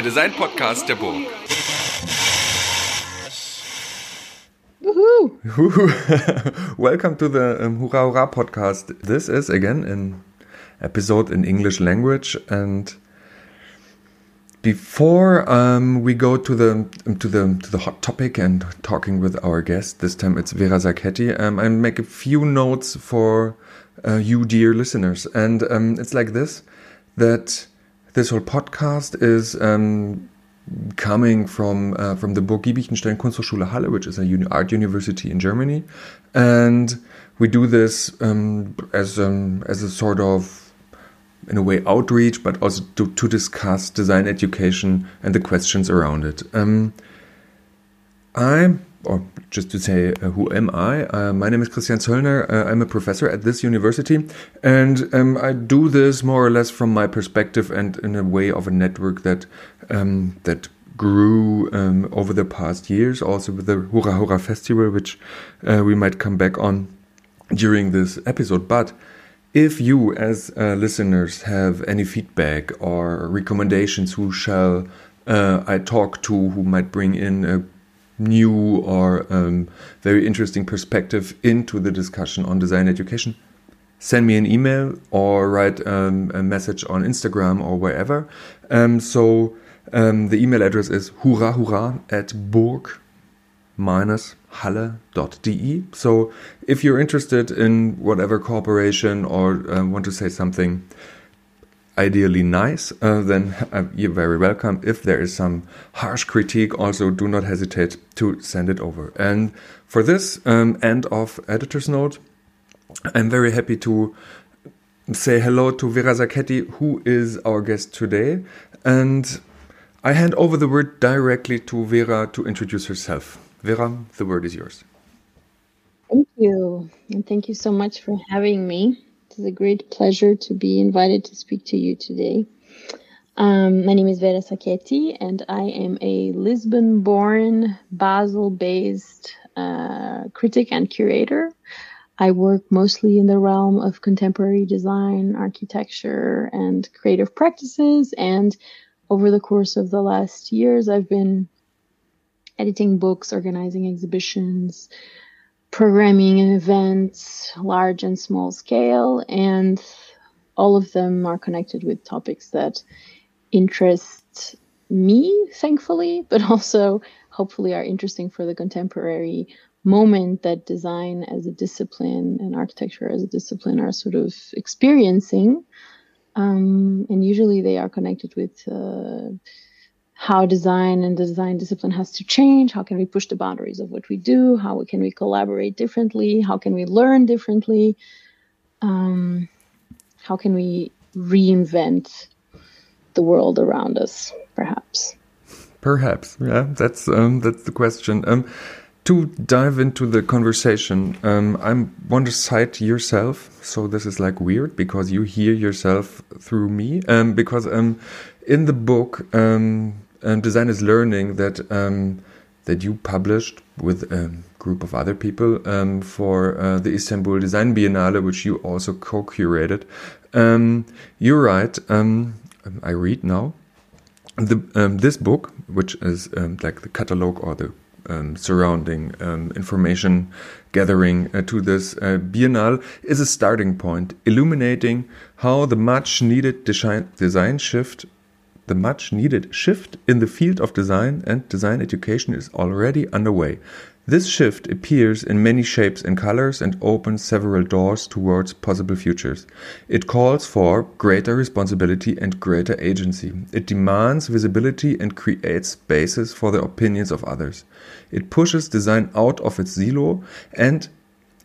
der Design-Podcast der Burg. Welcome to the um, Hurra Hurra podcast. This is again an episode in English language, and before um, we go to the to the to the hot topic and talking with our guest, this time it's Vera Sacchetti. Um, I make a few notes for uh, you, dear listeners, and um, it's like this: that this whole podcast is um, coming from uh, from the Burg Giebichenstein Kunsthochschule Halle, which is a uni art university in Germany, and we do this um, as um, as a sort of in a way outreach, but also to, to discuss design education and the questions around it. Um, I, or just to say, uh, who am I? Uh, my name is Christian Zöllner. Uh, I'm a professor at this university, and um, I do this more or less from my perspective and in a way of a network that um, that grew um, over the past years, also with the Hurra Hurra Festival, which uh, we might come back on during this episode. But if you, as uh, listeners, have any feedback or recommendations, who shall uh, I talk to, who might bring in a new or um, very interesting perspective into the discussion on design education, send me an email or write um, a message on Instagram or wherever. Um, so um, the email address is hurra hurra at burg halle.de. So if you're interested in whatever cooperation or uh, want to say something ideally nice, uh, then uh, you're very welcome. If there is some harsh critique, also do not hesitate to send it over. And for this um, end of editor's note, I'm very happy to say hello to Vera Sacchetti, who is our guest today. And I hand over the word directly to Vera to introduce herself. Vera, the word is yours. Thank you. And thank you so much for having me. Is a great pleasure to be invited to speak to you today. Um, my name is Vera Sacchetti, and I am a Lisbon born, Basel based uh, critic and curator. I work mostly in the realm of contemporary design, architecture, and creative practices. And over the course of the last years, I've been editing books, organizing exhibitions, programming events, large and small scale, and all of them are connected with topics that interest me, thankfully, but also hopefully are interesting for the contemporary moment that design as a discipline and architecture as a discipline are sort of experiencing. Um, and usually they are connected with uh, how design and the design discipline has to change. How can we push the boundaries of what we do? How can we collaborate differently? How can we learn differently? Um, how can we reinvent the world around us, perhaps? Perhaps, yeah. That's um, that's the question. Um, to dive into the conversation, um, I want to cite yourself. So this is like weird because you hear yourself through me. Um, because um, in the book, um, um, Design is Learning that um, that you published with a group of other people um, for uh, the Istanbul Design Biennale, which you also co-curated. Um, you write, um, I read now, the, um, this book, which is like the catalog or the surrounding information gathering uh, to this uh, Biennale, is a starting point, illuminating how the much needed design shift the much needed shift in the field of design and design education is already underway. This shift appears in many shapes and colors and opens several doors towards possible futures. It calls for greater responsibility and greater agency. It demands visibility and creates spaces for the opinions of others. It pushes design out of its silo and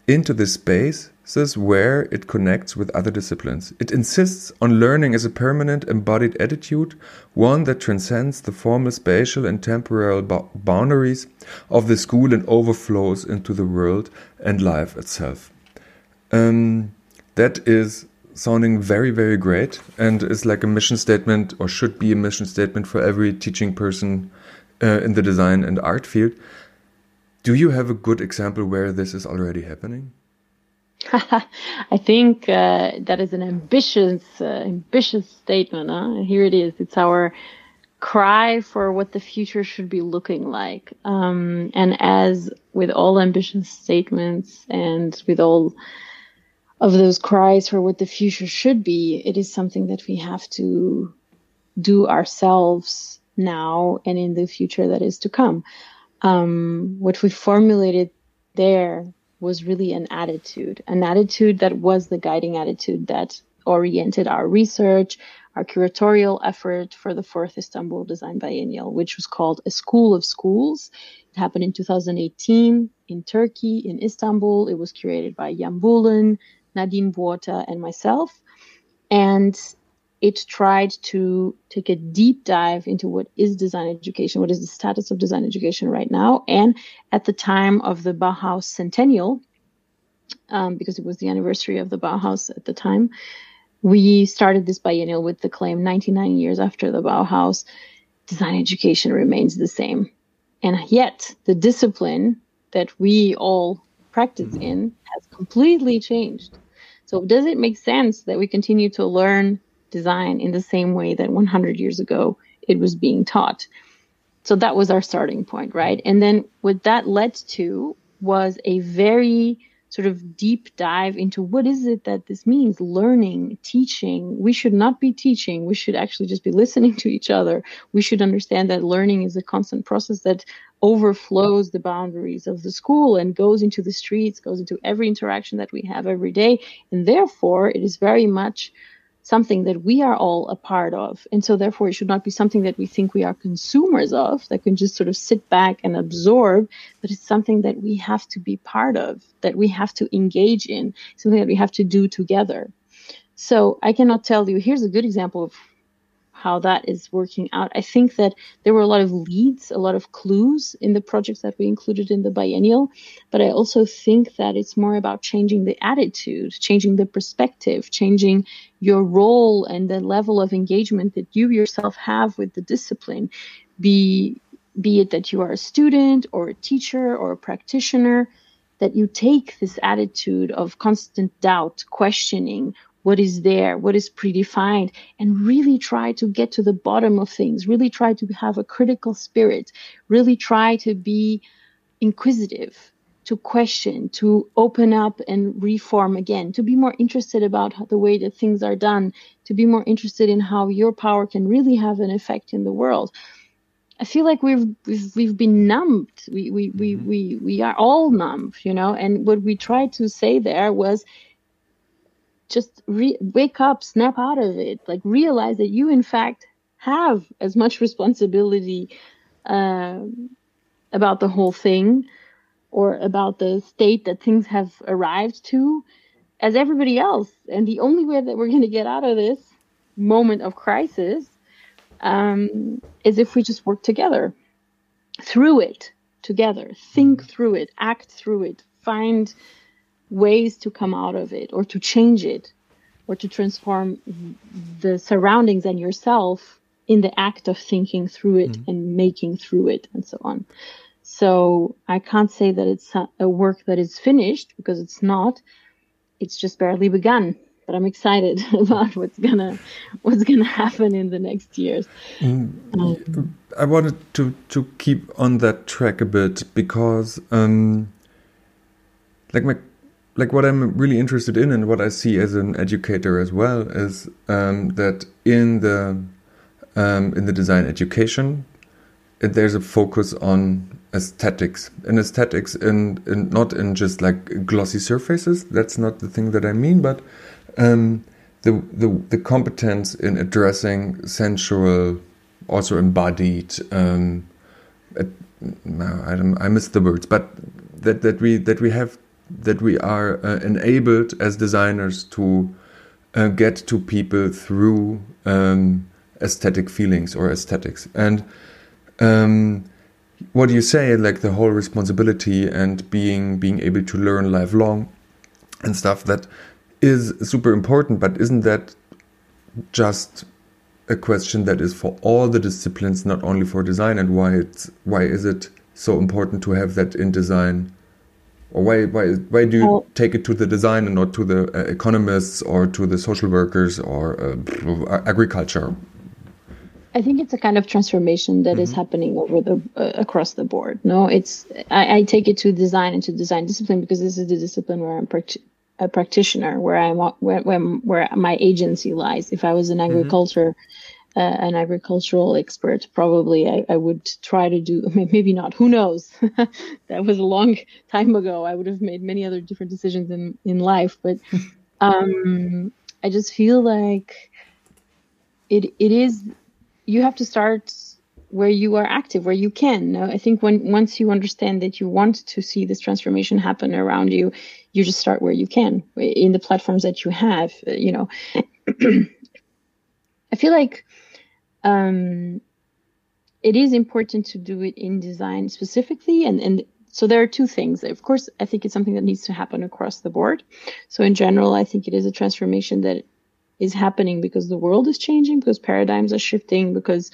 into the space is where it connects with other disciplines. It insists on learning as a permanent embodied attitude, one that transcends the formal spatial and temporal boundaries of the school and overflows into the world and life itself. Um, that is sounding very, very great and is like a mission statement or should be a mission statement for every teaching person uh, in the design and art field. Do you have a good example where this is already happening? I think uh, that is an ambitious, uh, ambitious statement. Huh? Here it is. It's our cry for what the future should be looking like. Um, and as with all ambitious statements and with all of those cries for what the future should be, it is something that we have to do ourselves now and in the future that is to come. Um, what we formulated there was really an attitude, an attitude that was the guiding attitude that oriented our research, our curatorial effort for the fourth Istanbul Design Biennial, which was called A School of Schools. It happened in 2018 in Turkey, in Istanbul. It was curated by Jan Boelen, Nadine Botha, and myself. And it tried to take a deep dive into what is design education, what is the status of design education right now. And at the time of the Bauhaus centennial, um, because it was the anniversary of the Bauhaus at the time, we started this biennial with the claim 99 years after the Bauhaus, design education remains the same. And yet, the discipline that we all practice mm-hmm. in has completely changed. So, does it make sense that we continue to learn design in the same way that 100 years ago it was being taught? So, that was our starting point, right? And then what that led to was a very sort of deep dive into what is it that this means learning teaching we should not be teaching we should actually just be listening to each other we should understand that learning is a constant process that overflows the boundaries of the school and goes into the streets goes into every interaction that we have every day and therefore it is very much something that we are all a part of. And so, therefore, it should not be something that we think we are consumers of, that can just sort of sit back and absorb, but it's something that we have to be part of, that we have to engage in, something that we have to do together. So, I cannot tell you, here's a good example of how that is working out. I think that there were a lot of leads, a lot of clues in the projects that we included in the biennial, but I also think that it's more about changing the attitude, changing the perspective, changing your role and the level of engagement that you yourself have with the discipline. Be be it that you are a student or a teacher or a practitioner, that you take this attitude of constant doubt, questioning, what is there, what is predefined, and really try to get to the bottom of things, really try to have a critical spirit, really try to be inquisitive, to question, to open up and reform again, to be more interested about the way that things are done, to be more interested in how your power can really have an effect in the world. I feel like we've we've, we've been numbed. We we, mm-hmm. we we we are all numb, you know. And what we tried to say there was just re- wake up, snap out of it, like realize that you, in fact, have as much responsibility uh, about the whole thing or about the state that things have arrived to as everybody else. And the only way that we're going to get out of this moment of crisis um, is if we just work together through it together, think mm-hmm. through it, act through it, find ways to come out of it or to change it or to transform the surroundings and yourself in the act of thinking through it mm. and making through it and so on. So I can't say that it's a work that is finished because it's not. It's just barely begun. But I'm excited about what's gonna what's gonna happen in the next years. Mm. Um, I wanted to to keep on that track a bit because, um, like my like what I'm really interested in and what I see as an educator as well is um, that in the um, in the design education, there's a focus on aesthetics and aesthetics in not in just like glossy surfaces. That's not the thing that I mean, but um, the, the the competence in addressing sensual, also embodied. Um, I, I miss the words, but that that we that we have that we are uh, enabled as designers to uh, get to people through um, aesthetic feelings or aesthetics. And um, what you say, like the whole responsibility and being being able to learn lifelong and stuff, that is super important. But isn't that just a question that is for all the disciplines, not only for design? And why it's why is it so important to have that in design? Or why why why do you well, take it to the design and not to the uh, economists or to the social workers or uh, agriculture I think it's a kind of transformation that mm-hmm. is happening over the uh, across the board. No, it's I, I, take it to design and to design discipline because this is the discipline where I'm a practitioner, where I'm where, where, where my agency lies. If I was an mm-hmm. agriculture mm-hmm. Uh, an agricultural expert, probably I, I would try to do maybe not. Who knows? that was a long time ago. I would have made many other different decisions in in life, but um, I just feel like it it is you have to start where you are active, where you can. I think when once you understand that you want to see this transformation happen around you, you just start where you can in the platforms that you have. You know, I feel like um, it is important to do it in design specifically, and and so there are two things. Of course, I think it's something that needs to happen across the board. So in general, I think it is a transformation that is happening because the world is changing, because paradigms are shifting, because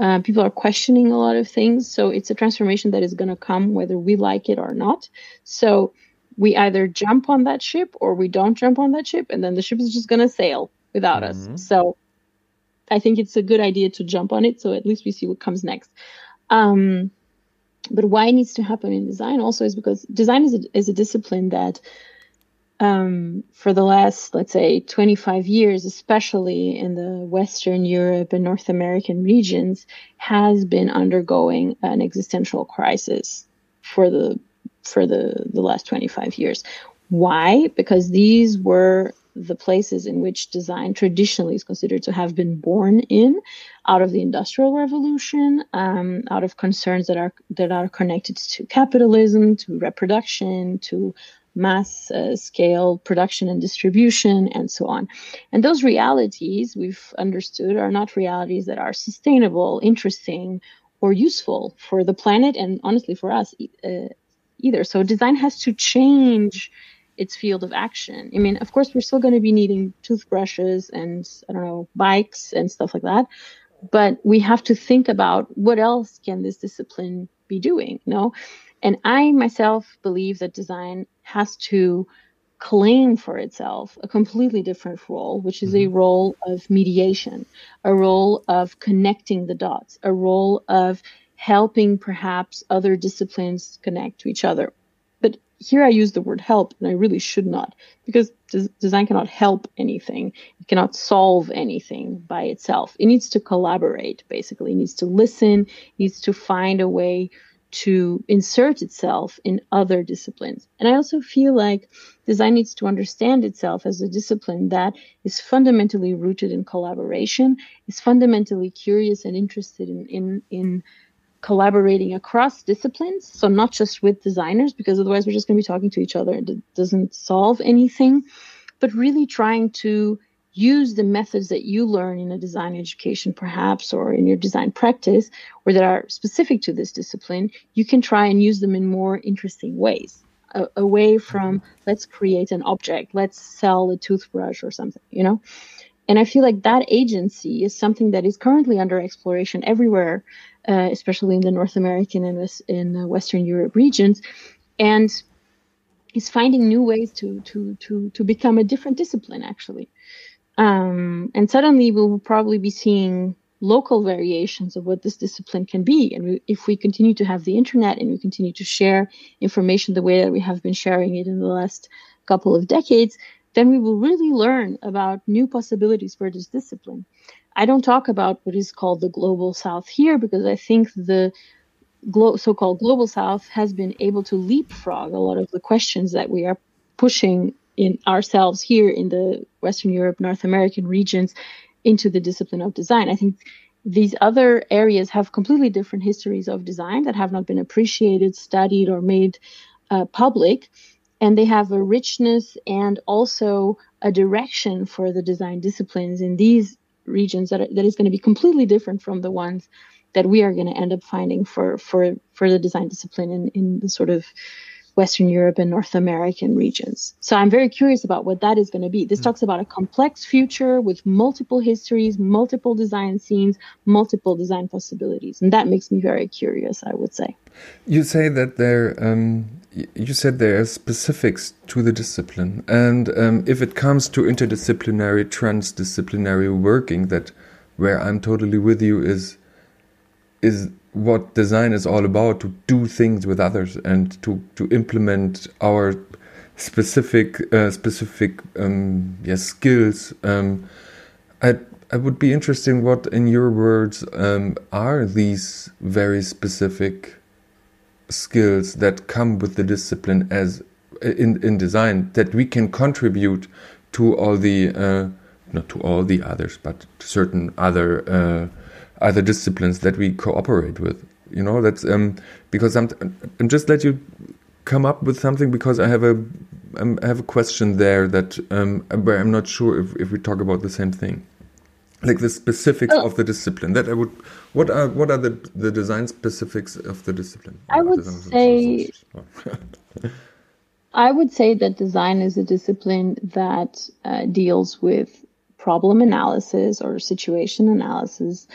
uh, people are questioning a lot of things. So it's a transformation that is going to come whether we like it or not. So we either jump on that ship or we don't jump on that ship, and then the ship is just going to sail without mm-hmm. us. So I think it's a good idea to jump on it. So at least we see what comes next. Um, but why it needs to happen in design also is because design is a, is a discipline that um, for the last, let's say, 25 years, especially in the Western Europe and North American regions, has been undergoing an existential crisis for the for the, the last 25 years. Why? Because these were the places in which design traditionally is considered to have been born in out of the industrial revolution um, out of concerns that are that are connected to capitalism to reproduction to mass uh, scale production and distribution, and so on. And those realities we've understood are not realities that are sustainable, interesting, or useful for the planet and honestly for us uh, either. So design has to change its field of action. I mean, of course, we're still going to be needing toothbrushes and I don't know bikes and stuff like that, but we have to think about what else can this discipline be doing. You know, and I myself believe that design has to claim for itself a completely different role, which is mm-hmm. a role of mediation, a role of connecting the dots, a role of helping perhaps other disciplines connect to each other. Here I use the word help, and I really should not, because des- design cannot help anything. It cannot solve anything by itself. It needs to collaborate, basically. It needs to listen, it needs to find a way to insert itself in other disciplines. And I also feel like design needs to understand itself as a discipline that is fundamentally rooted in collaboration, is fundamentally curious and interested in, in, in collaborating across disciplines. So not just with designers, because otherwise we're just going to be talking to each other and it doesn't solve anything, but really trying to use the methods that you learn in a design education, perhaps, or in your design practice, or that are specific to this discipline, you can try and use them in more interesting ways. away from let's create an object, let's sell a toothbrush or something, you know? And I feel like that agency is something that is currently under exploration everywhere, uh, especially in the North American and in Western Europe regions. And is finding new ways to to to to become a different discipline actually um, and suddenly we'll probably be seeing local variations of what this discipline can be. And we, if we continue to have the internet and we continue to share information the way that we have been sharing it in the last couple of decades, then we will really learn about new possibilities for this discipline. I don't talk about what is called the global south here because I think the glo- so-called global south has been able to leapfrog a lot of the questions that we are pushing in ourselves here in the Western Europe, North American regions into the discipline of design. I think these other areas have completely different histories of design that have not been appreciated, studied, or made uh, public. And they have a richness and also a direction for the design disciplines in these regions that, are, that is going to be completely different from the ones that we are going to end up finding for, for, for the design discipline in, in the sort of Western Europe and North American regions. So I'm very curious about what that is going to be. This mm. talks about a complex future with multiple histories, multiple design scenes, multiple design possibilities. And that makes me very curious, I would say. You say that there, um, you said there are specifics to the discipline. And um, if it comes to interdisciplinary, transdisciplinary working, that where I'm totally with you is is what design is all about to do things with others and to to implement our specific uh, specific um, yes skills. Um, I I would be interesting what in your words um, are these very specific skills that come with the discipline as in in design that we can contribute to all the uh, not to all the others but certain other uh, other disciplines that we cooperate with. You know that's um because i'm i'm just let you come up with something because i have a um, i have a question there that um where i'm not sure if, if we talk about the same thing. Like the specifics oh. of the discipline that i would what are what are the the design specifics of the discipline? I would say i would say that design is a discipline that uh, deals with problem analysis or situation analysis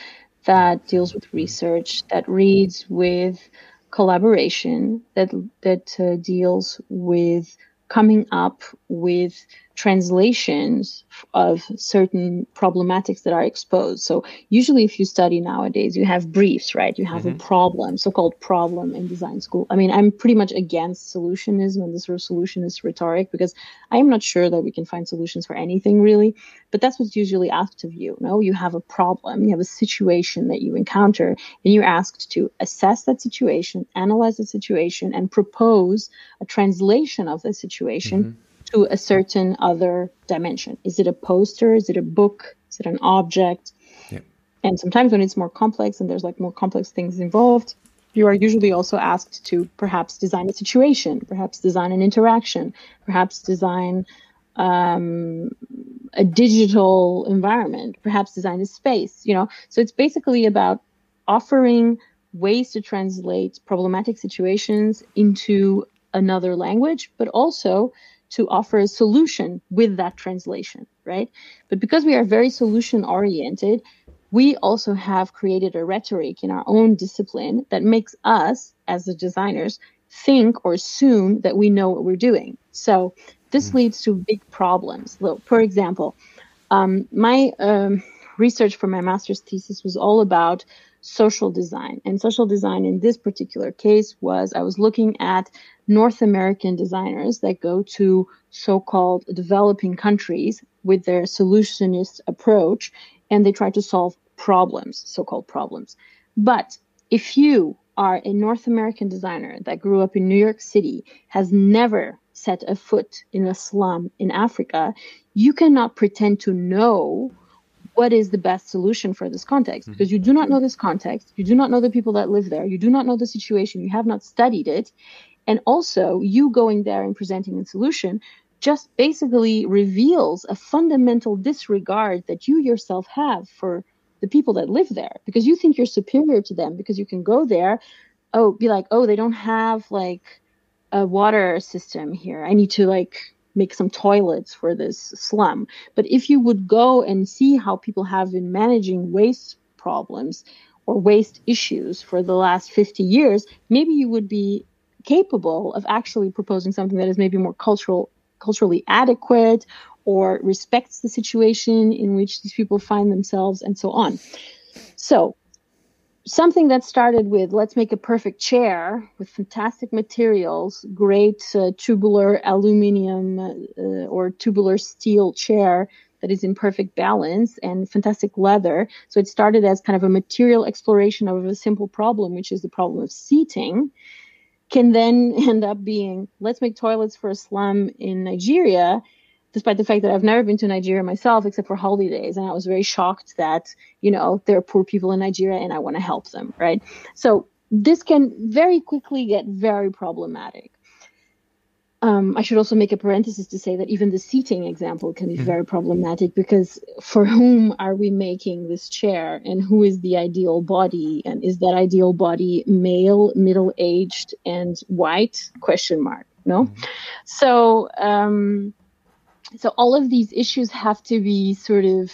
that deals with research, that reads with collaboration, that that uh, deals with coming up with translations of certain problematics that are exposed. So usually if you study nowadays, you have briefs, right? You have mm-hmm. a problem, so-called problem in design school. I mean, I'm pretty much against solutionism and this sort of solutionist rhetoric because I am not sure that we can find solutions for anything really, but that's what's usually asked of you. No, you have a problem, you have a situation that you encounter, and you're asked to assess that situation, analyze the situation, and propose a translation of the situation. Mm-hmm to a certain other dimension. Is it a poster? Is it a book? Is it an object? Yeah. And sometimes when it's more complex and there's like more complex things involved, you are usually also asked to perhaps design a situation, perhaps design an interaction, perhaps design um, a digital environment, perhaps design a space, you know. So it's basically about offering ways to translate problematic situations into another language, but also to offer a solution with that translation, right? But because we are very solution oriented, we also have created a rhetoric in our own discipline that makes us, as the designers, think or assume that we know what we're doing. So this mm. leads to big problems. So, For example, um, my um, research for my master's thesis was all about social design. And social design in this particular case was I was looking at North American designers that go to so called developing countries with their solutionist approach and they try to solve problems, so called problems. But if you are a North American designer that grew up in New York City, has never set a foot in a slum in Africa, you cannot pretend to know what is the best solution for this context? Mm-hmm. because you do not know this context. You do not know the people that live there. You do not know the situation. You have not studied it. And also, you going there and presenting a solution just basically reveals a fundamental disregard that you yourself have for the people that live there. Because you think you're superior to them because you can go there oh be like oh they don't have like a water system here. I need to like make some toilets for this slum. But if you would go and see how people have been managing waste problems or waste issues for the last 50 years maybe you would be capable of actually proposing something that is maybe more cultural culturally adequate or respects the situation in which these people find themselves and so on. So something that started with let's make a perfect chair with fantastic materials great uh, tubular aluminum uh, or tubular steel chair that is in perfect balance and fantastic leather. So it started as kind of a material exploration of a simple problem which is the problem of seating can then end up being let's make toilets for a slum in Nigeria, despite the fact that I've never been to Nigeria myself except for holidays. And I was very shocked that, you know, there are poor people in Nigeria and I want to help them, right? So this can very quickly get very problematic. Um, I should also make a parenthesis to say that even the seating example can be mm-hmm. very problematic because for whom are we making this chair and who is the ideal body and is that ideal body male, middle aged, and white? Question mark. No. Mm-hmm. So um, so all of these issues have to be sort of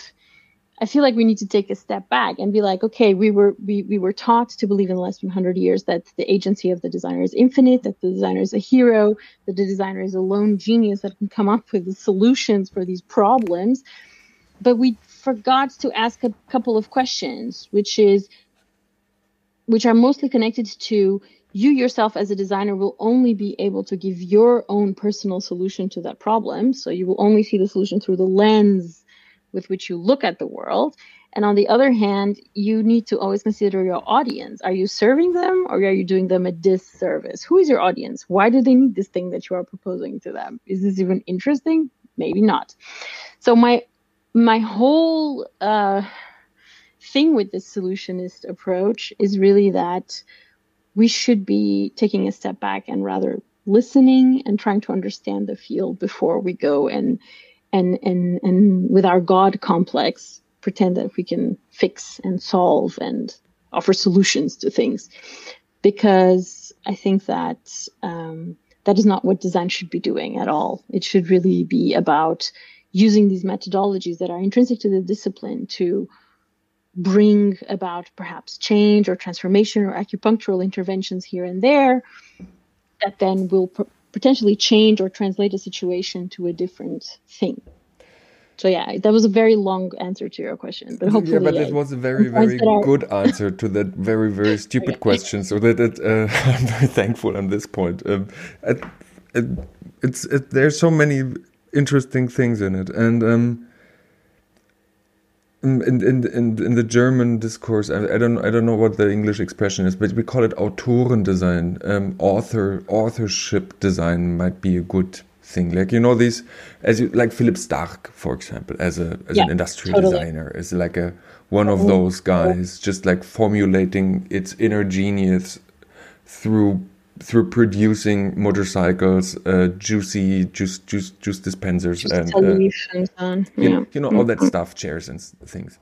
I feel like we need to take a step back and be like, okay, we were we, we were taught to believe in the last 100 years that the agency of the designer is infinite, that the designer is a hero, that the designer is a lone genius that can come up with the solutions for these problems. but we forgot to ask a couple of questions, which is which are mostly connected to you yourself as a designer will only be able to give your own personal solution to that problem. So you will only see the solution through the lens with which you look at the world. And on the other hand, you need to always consider your audience. Are you serving them or are you doing them a disservice? Who is your audience? Why do they need this thing that you are proposing to them? Is this even interesting? Maybe not. So my my whole uh, thing with this solutionist approach is really that we should be taking a step back and rather listening and trying to understand the field before we go and and and and with our god complex pretend that we can fix and solve and offer solutions to things. Because i think that um, that is not what design should be doing at all. It should really be about using these methodologies that are intrinsic to the discipline to bring about perhaps change or transformation or acupunctural interventions here and there that then will potentially change or translate a situation to a different thing. So yeah, that was a very long answer to your question, but hopefully, yeah, but it was a very, very good answer to that very, very stupid okay. question. So that it, uh, I'm very thankful on this point. Um, it, it, it's it, there's so many interesting things in it, and um, in, in, in, in the German discourse, I, I, don't I don't know what the English expression is, but we call it Autorendesign. Um, author authorship design might be a good thing. Like you know these, as you like Philippe Starck, for example, as a as yeah, an industrial totally. designer, is like a one of those guys, just like formulating its inner genius through through producing motorcycles, uh, juicy juice juice juice dispensers, Just and uh, you, yeah. know, you know all that mm-hmm. stuff, chairs and things.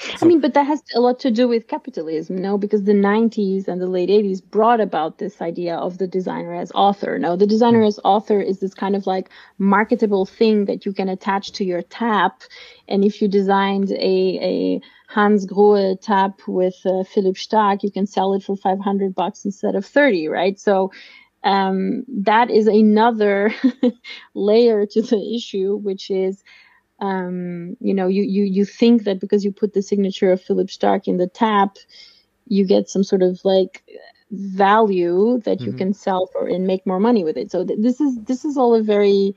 So, I mean, but that has a lot to do with capitalism, no? Because the 90s and the late 80s brought about this idea of the designer as author. No, the designer as author is this kind of like marketable thing that you can attach to your tap. And if you designed a, a Hansgrohe tap with uh, Philippe Starck, you can sell it for 500 bucks instead of 30, right? So um, that is another layer to the issue, which is, um, you know, you, you, you think that because you put the signature of Philippe Starck in the tap, you get some sort of like value that you mm-hmm. can sell for and make more money with it. So th- this is this is all a very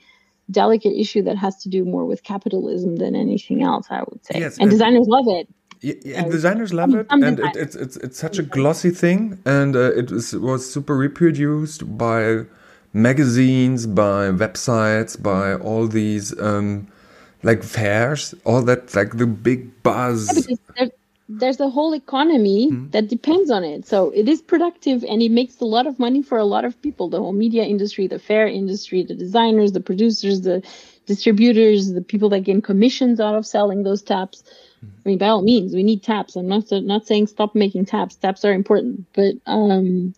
delicate issue that has to do more with capitalism than anything else, I would say. Yes, and, and designers love it. Yeah, designers love it, and it, it's it's it's such a glossy thing, and uh, it was, was super reproduced by magazines, by websites, by all these um, like fairs, all that like the big buzz. Yeah, there's a whole economy mm-hmm. that depends on it. So it is productive and it makes a lot of money for a lot of people. The whole media industry, the fair industry, the designers, the producers, the distributors, the people that gain commissions out of selling those taps. I mean, by all means, we need taps. I'm not not saying stop making taps. Taps are important, but um,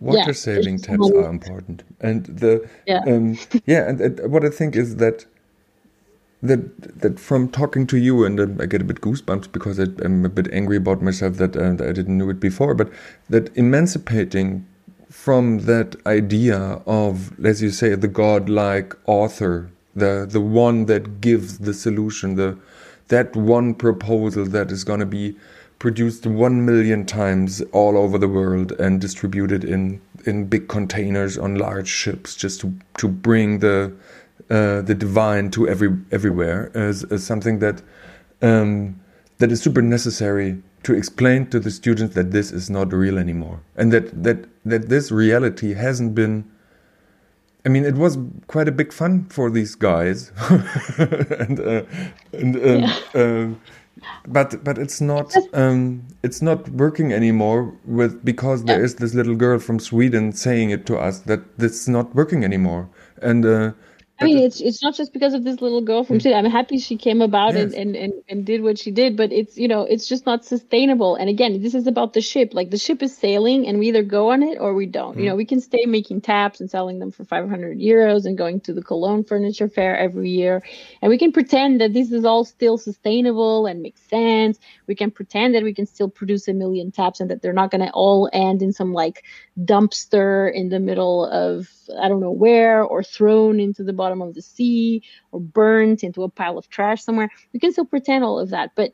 water yeah, saving taps are important. And the yeah, um, yeah, and, and, what I think is that that that from talking to you, and uh, I get a bit goosebumps because I, am a bit angry about myself that, uh, that I didn't know it before. But that emancipating from that idea of, as you say, the godlike author, the the one that gives the solution, the that one proposal that is going to be produced one million times all over the world and distributed in in big containers on large ships just to to bring the uh, the divine to every everywhere is, is something that um, that is super necessary to explain to the students that this is not real anymore and that that that this reality hasn't been I mean, it was quite a big fun for these guys, and, uh, and um, yeah. uh, but but it's not um, it's not working anymore with because there is this little girl from Sweden saying it to us that this is not working anymore, and uh, I mean, it's it's not just because of this little girl from Chile. I'm happy she came about yes. and, and, and, and did what she did, but it's you know it's just not sustainable. And again, this is about the ship. Like the ship is sailing, and we either go on it or we don't. Mm. You know, we can stay making taps and selling them for 500 euros and going to the Cologne Furniture Fair every year, and we can pretend that this is all still sustainable and makes sense. We can pretend that we can still produce a million taps and that they're not going to all end in some like dumpster in the middle of I don't know where, or thrown into the bottom of the sea, or burnt into a pile of trash somewhere. We can still pretend all of that, but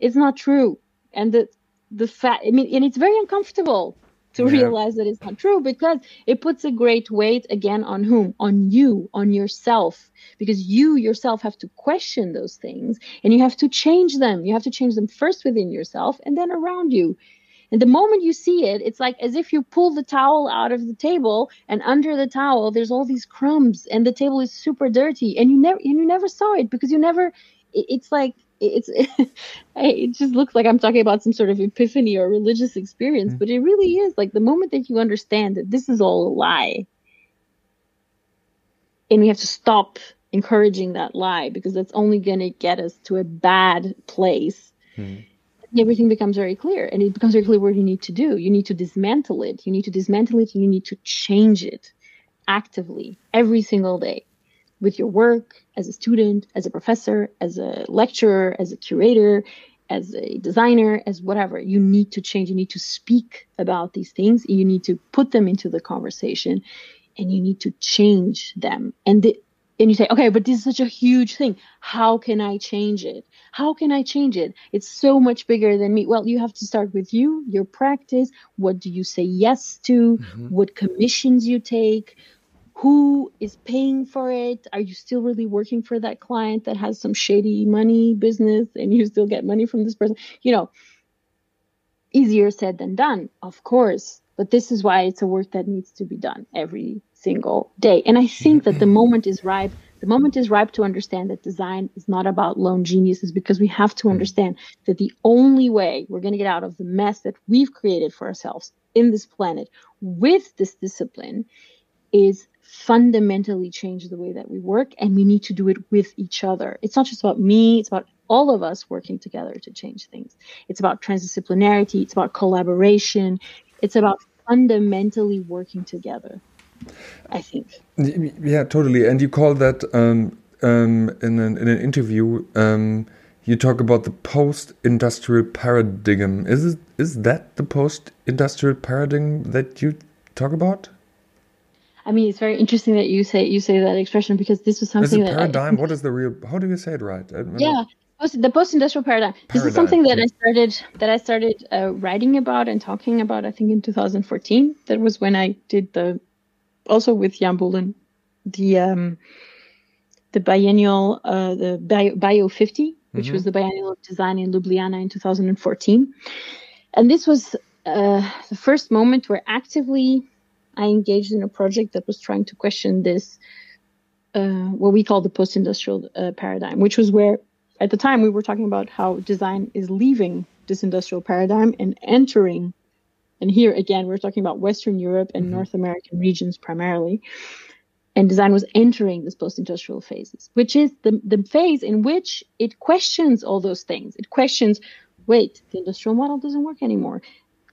it's not true. And the the fact, I mean, and it's very uncomfortable to yeah. realize that it's not true because it puts a great weight again on whom? On you, on yourself, because you yourself have to question those things and you have to change them. You have to change them first within yourself and then around you. And the moment you see it, it's like as if you pull the towel out of the table and under the towel there's all these crumbs and the table is super dirty and you never and you never saw it because you never it's like it's it just looks like I'm talking about some sort of epiphany or religious experience, mm-hmm. but it really is like the moment that you understand that this is all a lie, and we have to stop encouraging that lie because that's only going to get us to a bad place. Mm-hmm. Everything becomes very clear, and it becomes very clear what you need to do. You need to dismantle it. You need to dismantle it. You need to change it actively every single day with your work as a student, as a professor, as a lecturer, as a curator, as a designer, as whatever. You need to change. You need to speak about these things. You need to put them into the conversation and you need to change them. And the, and you say, okay, but this is such a huge thing. How can I change it? How can I change it? It's so much bigger than me. Well, you have to start with you, your practice. What do you say yes to? Mm-hmm. What commissions you take? who is paying for it are you still really working for that client that has some shady money business and you still get money from this person you know easier said than done of course but this is why it's a work that needs to be done every single day and i think that the mm-hmm. moment is ripe the moment is ripe to understand that design is not about lone geniuses because we have to mm-hmm. understand that the only way we're going to get out of the mess that we've created for ourselves in this planet with this discipline is fundamentally change the way that we work and we need to do it with each other. It's not just about me, it's about all of us working together to change things. It's about transdisciplinarity, it's about collaboration, it's about fundamentally working together. I think. Yeah, totally. And you call that um, um, in, an, in an interview. Um, you talk about the post-industrial paradigm. Is it, is that the post-industrial paradigm that you talk about? I mean, it's very interesting that you say you say that expression because this was something is it paradigm. That I, what is the real? How do you say it right? Yeah, the post-industrial paradigm. paradigm. This is something that I started that I started uh, writing about and talking about. I think in 2014. That was when I did the also with Jan Boelen the um, the biennial uh, the bio, bio 50, which mm-hmm. was the biennial of design in Ljubljana in 2014, and this was uh, the first moment where actively I engaged in a project that was trying to question this, uh, what we call the post industrial uh, paradigm, which was where at the time we were talking about how design is leaving this industrial paradigm and entering. And here again, we're talking about Western Europe and mm-hmm. North American regions primarily. And design was entering this post industrial phases, which is the, the phase in which it questions all those things. It questions wait, the industrial model doesn't work anymore.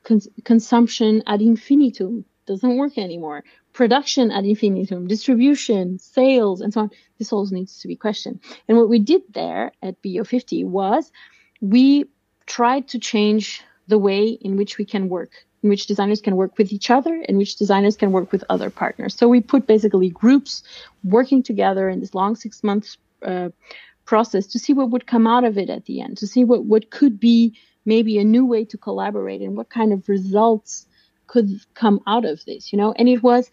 Cons- consumption ad infinitum doesn't work anymore. Production ad infinitum, distribution, sales, and so on. This all needs to be questioned. And what we did there at BO50 was we tried to change the way in which we can work, in which designers can work with each other, in which designers can work with other partners. So we put basically groups working together in this long six months uh, process to see what would come out of it at the end, to see what, what could be maybe a new way to collaborate and what kind of results could come out of this, you know? And it was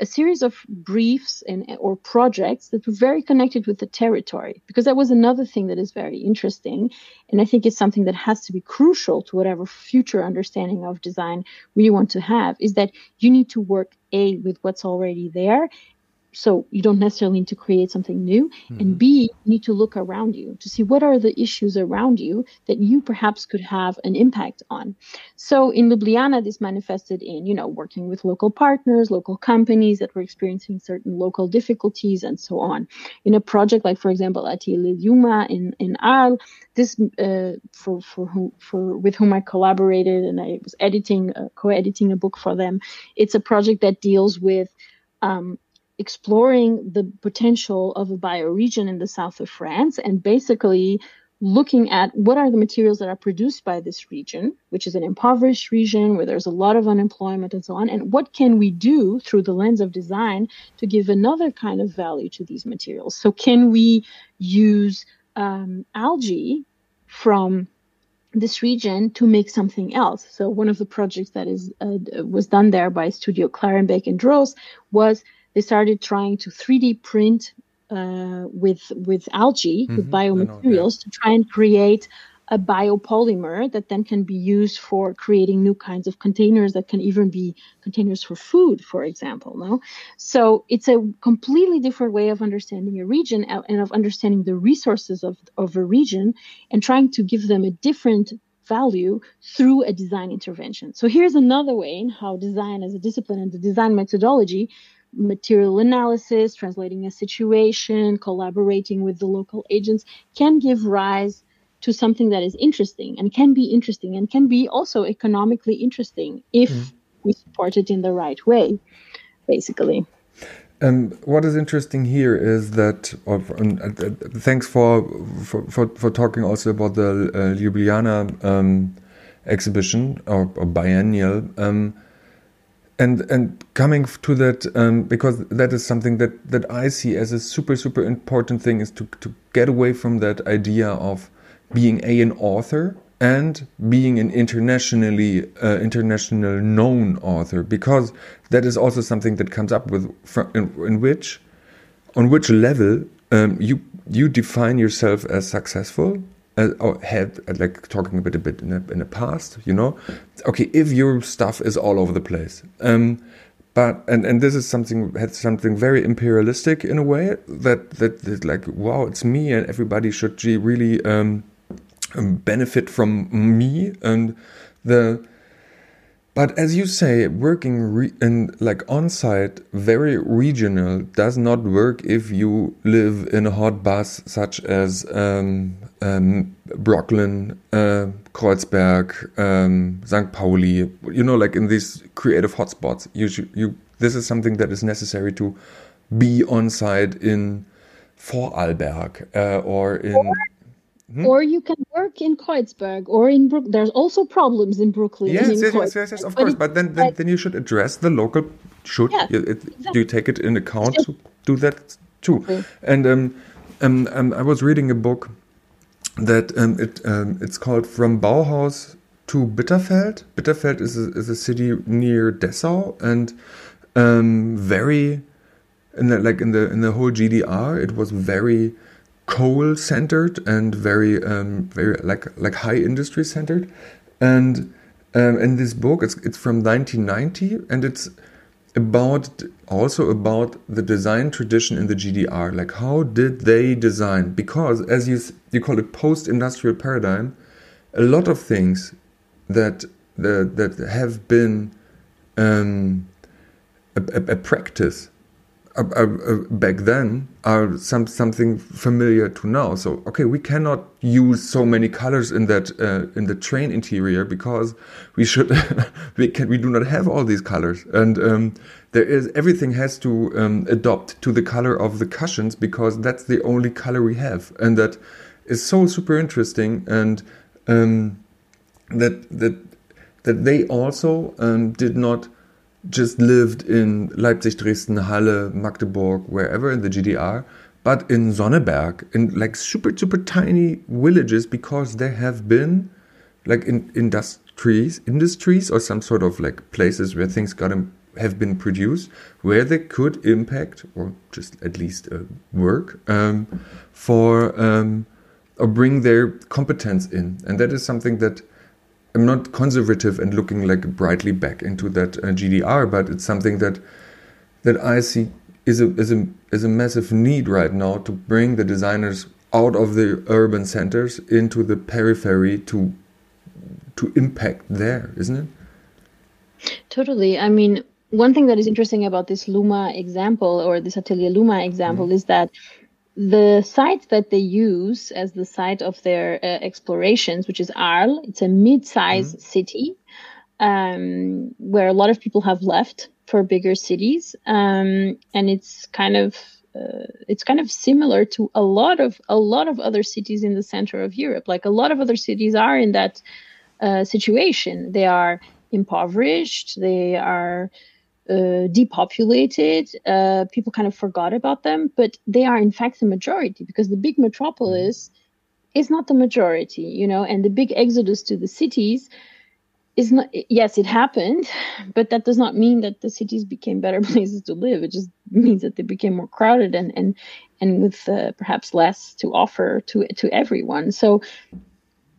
a series of briefs and or projects that were very connected with the territory because that was another thing that is very interesting. And i think it's something that has to be crucial to whatever future understanding of design we want to have is that you need to work a with what's already there so you don't necessarily need to create something new. Mm-hmm. and b you need to look around you to see what are the issues around you that you perhaps could have an impact on. So in ljubljana this manifested in you know working with local partners local companies that were experiencing certain local difficulties and so on. In a project like for example Atelier Luma in in Arles this uh, for for whom for with whom I collaborated and I was editing uh, co-editing a book for them it's a project that deals with um, exploring the potential of a bioregion in the south of France and basically looking at what are the materials that are produced by this region, which is an impoverished region where there's a lot of unemployment and so on, and what can we do through the lens of design to give another kind of value to these materials? So, can we use um, algae from this region to make something else. So one of the projects that is uh, was done there by Studio Klarenbeek and Dros was they started trying to 3D print uh, with with algae mm-hmm. with biomaterials to try and create a biopolymer that then can be used for creating new kinds of containers that can even be containers for food, for example. No, so it's a completely different way of understanding a region and of understanding the resources of of a region and trying to give them a different value through a design intervention. So here's another way in how design as a discipline and the design methodology material analysis, translating a situation, collaborating with the local agents can give rise to something that is interesting and can be interesting and can be also economically interesting if mm. we support it in the right way, basically. And what is interesting here is that, or, uh, uh, thanks for, for, for, for, talking also about the uh, Ljubljana um, exhibition or, or biennial. Um, and and coming to that um, because that is something that that I see as a super super important thing is to to get away from that idea of being a an author and being an internationally uh, international known author because that is also something that comes up with in, in which on which level um, you you define yourself as successful uh, or had uh, like talking a bit a bit in the, in the past you know? Okay if your stuff is all over the place um, but and and this is something had something very imperialistic in a way that that, that like wow it's me and everybody should really um, um, benefit from me and the but as you say working in like on site very regional does not work if you live in a hot bus such as um, um, Brooklyn, uh, Kreuzberg, um, St. Pauli, you know, like in these creative hotspots. You, you, this is something that is necessary to be on site in Vorarlberg uh, or in Hmm? Or you can work in Kreuzberg or in Brooklyn. There's also problems in Brooklyn. Yes, yes, yes, yes, yes, of but course. But then, then, then you should address the local. Should yeah, it, exactly. you take it in account to do that too? Okay. And um, um, um, I was reading a book that um, it um, it's called From Bauhaus to Bitterfeld. Bitterfeld is a, is a city near Dessau and um, very in the, like in the in the whole GDR. It was very coal centered and very um, very like like high industry centered and um, in this book it's it's from 1990 and it's about also about the design tradition in the GDR like how did they design? Because as you you call it post industrial paradigm a lot of things that that, that have been um, a, a, a practice back then are some something familiar to now. So okay, we cannot use so many colors in that uh, in the train interior because we should we can we do not have all these colors and um, there is everything has to um, adopt to the color of the cushions because that's the only color we have and that is so super interesting and um, that that that they also um, did not just lived in Leipzig, Dresden, Halle, Magdeburg, wherever in the GDR, but in Sonneberg, in like super, super tiny villages because there have been like in industries, industries or some sort of like places where things got have been produced where they could impact or just at least uh, work um, for um, or bring their competence in, and that is something that I'm not conservative and looking like brightly back into that uh, GDR, but it's something that that I see is a is a is a massive need right now to bring the designers out of the urban centers into the periphery to to impact there, isn't it? Totally. I mean, one thing that is interesting about this Luma example or this Atelier Luma example mm -hmm. is that the site that they use as the site of their uh, explorations, which is Arles, it's a mid-sized mm-hmm. city um, where a lot of people have left for bigger cities, um, and it's kind of uh, it's kind of similar to a lot of a lot of other cities in the center of Europe. Like a lot of other cities are in that uh, situation. They are impoverished. They are uh, depopulated. Uh, people kind of forgot about them, but they are in fact the majority because the big metropolis is not the majority, you know, and the big exodus to the cities is not yes it happened but that does not mean that the cities became better places to live it just means that they became more crowded and and and with uh, perhaps less to offer to to everyone so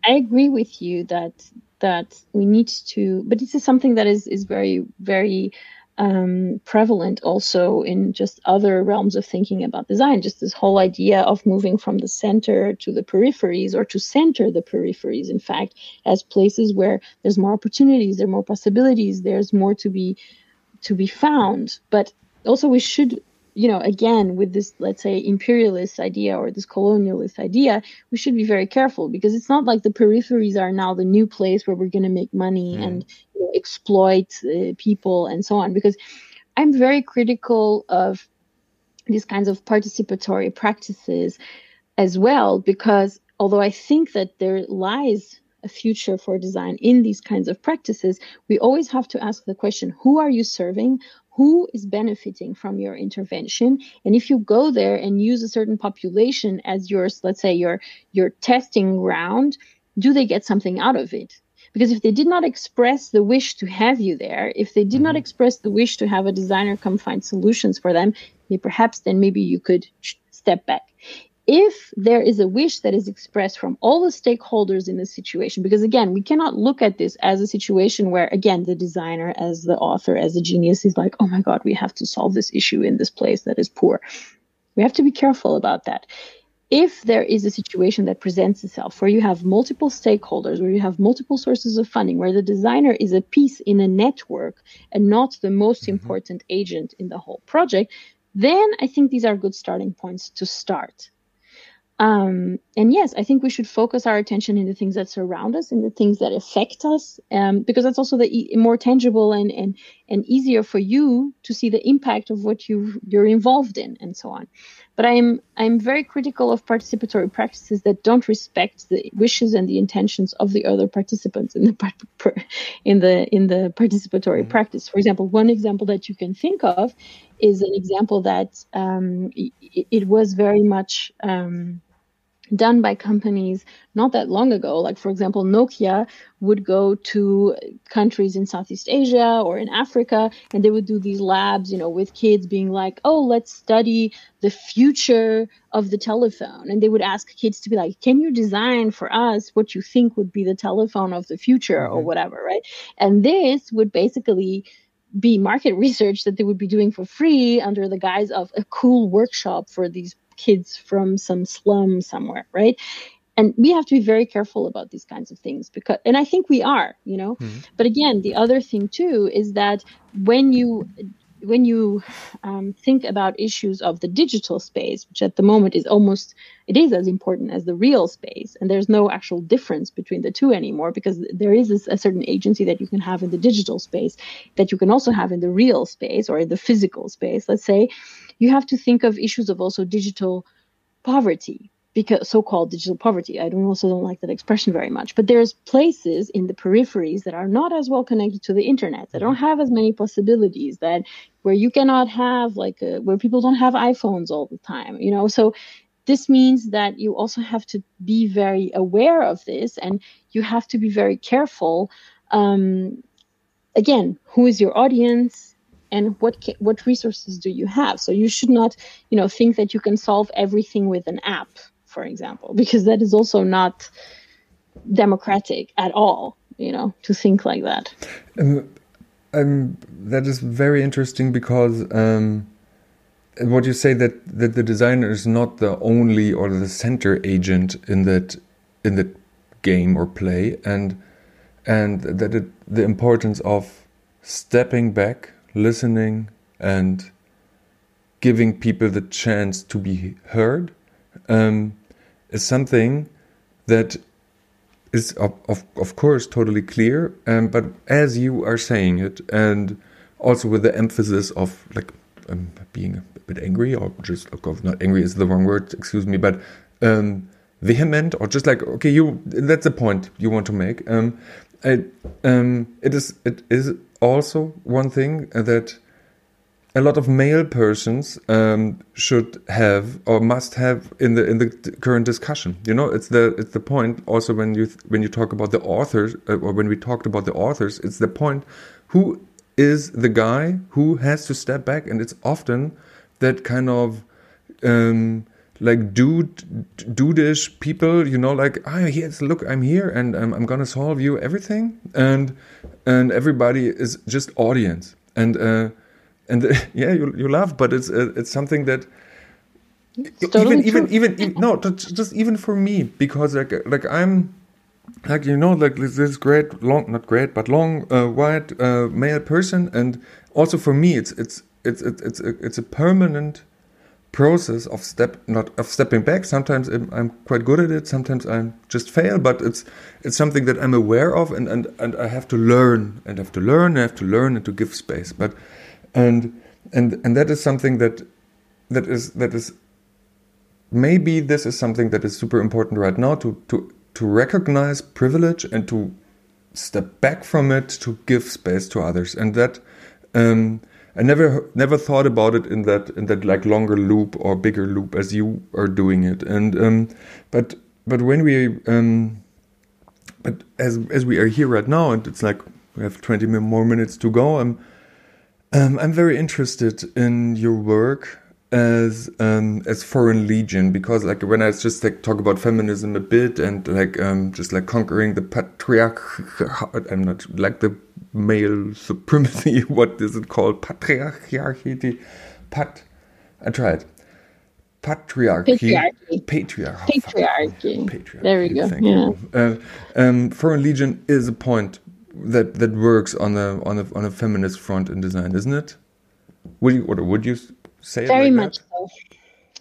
i agree with you that that we need to but this is something that is is very very um, prevalent also in just other realms of thinking about design. Just this whole idea of moving from the center to the peripheries, or to center the peripheries, in fact, as places where there's more opportunities, there are more possibilities, there's more to be to be found. But also, we should you know, again, with this, let's say, imperialist idea or this colonialist idea, we should be very careful because it's not like the peripheries are now the new place where we're going to make money mm. and you know, exploit uh, people and so on. Because I'm very critical of these kinds of participatory practices as well, because although I think that there lies a future for design in these kinds of practices, we always have to ask the question who are you serving? Who is benefiting from your intervention. And if you go there and use a certain population as your let's say your your testing ground do they get something out of it? Because if they did not express the wish to have you there if they did not mm-hmm. express the wish to have a designer come find solutions for them perhaps then maybe you could step back if there is a wish that is expressed from all the stakeholders in the situation, because again, we cannot look at this as a situation where, again, the designer, as the author, as the genius is like, oh my God, we have to solve this issue in this place that is poor. We have to be careful about that. If there is a situation that presents itself where you have multiple stakeholders, where you have multiple sources of funding, where the designer is a piece in a network and not the most mm-hmm. important agent in the whole project, then I think these are good starting points to start. Um, and yes, I think we should focus our attention in the things that surround us, in the things that affect us, um, because that's also the e- more tangible and, and and easier for you to see the impact of what you you're involved in, and so on. But I'm I'm very critical of participatory practices that don't respect the wishes and the intentions of the other participants in the in the in the participatory mm-hmm. practice. For example, one example that you can think of is an example that um, it, it, was very much. Um, done by companies not that long ago. Like, for example, Nokia would go to countries in Southeast Asia or in Africa, and they would do these labs, you know, with kids being like, oh, let's study the future of the telephone. And they would ask kids to be like, can you design for us what you think would be the telephone of the future mm-hmm. or whatever, right? And this would basically be market research that they would be doing for free under the guise of a cool workshop for these kids from some slum somewhere, right? And we have to be very careful about these kinds of things because, and I think we are, you know. Mm-hmm. But again, the other thing too is that when you when you um, think about issues of the digital space, which at the moment is almost it is as important as the real space, and there's no actual difference between the two anymore because there is a certain agency that you can have in the digital space that you can also have in the real space or in the physical space. Let's say you have to think of issues of also digital poverty because so-called digital poverty. I don't also don't like that expression very much. But there's places in the peripheries that are not as well connected to the internet that don't have as many possibilities that where you cannot have like a, where people don't have iphones all the time you know? So this means that you also have to be very aware of this and you have to be very careful um, again who is your audience and what what resources do you have? So you should not you know think that you can solve everything with an app for example because that is also not democratic at all you know to think like that. Um, um, that is very interesting because um, what you say that that the designer is not the only or the center agent in that in the game or play and and that it, the importance of stepping back listening and giving people the chance to be heard um, is something that is of, of, of course totally clear um, but as you are saying it and also with the emphasis of like um, being a bit angry or just of not angry is the wrong word excuse me but um, vehement or just like okay you that's the point you want to make. Um, I, um, it is it is also one thing that a lot of male persons um, should have or must have in the in the current discussion. You know, it's the it's the point. Also, when you when you talk about the authors uh, or when we talked about the authors, it's the point. Who is the guy who has to step back, and it's often that kind of um, like dude dudeish people. You know, like ah, yes, look, I'm here, and I'm, I'm gonna solve you everything, and and everybody is just audience and. Uh, and yeah, you you laugh, but it's uh, it's something that totally even, even, even even no, just even for me because like like I'm like you know like this great long not great but long uh, white uh, male person. And also for me it's it's it's it's it's a, it's a permanent process of step not of stepping back. Sometimes I'm, I'm quite good at it. Sometimes i just fail but it's it's something that i'm aware of. And and, and i have to learn and have to learn and have to learn and to give space. But and and and that is something that that is that is maybe this is something that is super important right now to to to recognize privilege and to step back from it to give space to others. And that um, I never never thought about it in that in that like longer loop or bigger loop as you are doing it. And um, but but when we um, but as as we are here right now and it's like we have 20 more minutes to go I'm um, I'm very interested in your work as um, as foreign legion because like when I just like talk about feminism a bit and like um, just like conquering the patriarch I'm not like the male supremacy what is it called? Patriarchy? Pat I tried. Patriarchy. Patriarchy. Patriarchy. Patriarchy, patriarchy. there we go. Yeah. Uh, um, foreign legion is a point that that works on a on a on a feminist front in design, isn't it? Would you or would you say very like much that? so?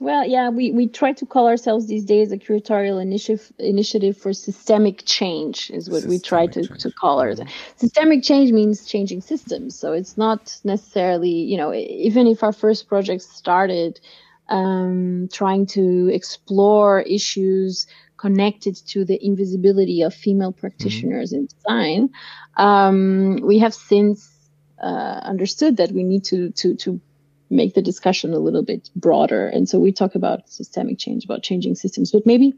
Well, yeah, we, we try to call ourselves these days a curatorial initiative initiative for systemic change is what systemic we try to, to call ourselves. Systemic change means changing systems. So it's not necessarily, you know, even if our first project started um, trying to explore issues connected to the invisibility of female practitioners mm-hmm. in design, um, we have since uh, understood that we need to to to make the discussion a little bit broader. And so we talk about systemic change, about changing systems. But maybe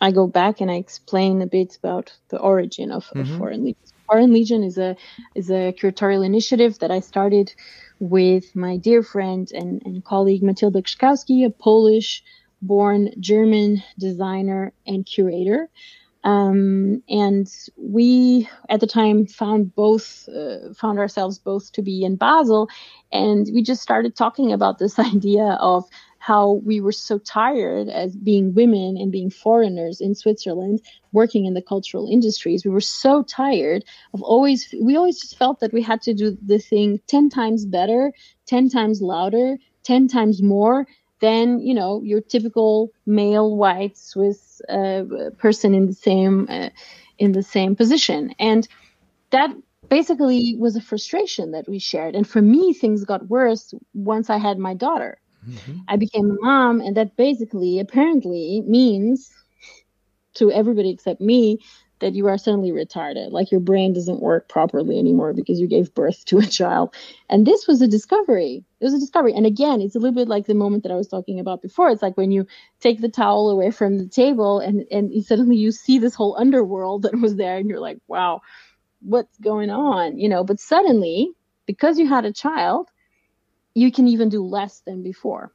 I go back and I explain a bit about the origin of, mm-hmm. of Foreign Legion. Foreign Legion is a is a curatorial initiative that I started with my dear friend and, and colleague Matylda Krzykowski, a Polish born German designer and curator. Um, and we at the time found both uh, found ourselves both to be in Basel, and we just started talking about this idea of how we were so tired as being women and being foreigners in Switzerland working in the cultural industries. We were so tired of always, we always just felt that we had to do the thing 10 times better, 10 times louder, 10 times more than you know your typical male white Swiss uh, person in the same uh, in the same position, and that basically was a frustration that we shared. And for me, things got worse once I had my daughter. Mm-hmm. I became a mom, and that basically, apparently, means to everybody except me that you are suddenly retarded, like your brain doesn't work properly anymore because you gave birth to a child. And this was a discovery. It was a discovery. And again, it's a little bit like the moment that I was talking about before. It's like when you take the towel away from the table and, and suddenly you see this whole underworld that was there and you're like, wow, what's going on? You know, but suddenly, because you had a child, you can even do less than before.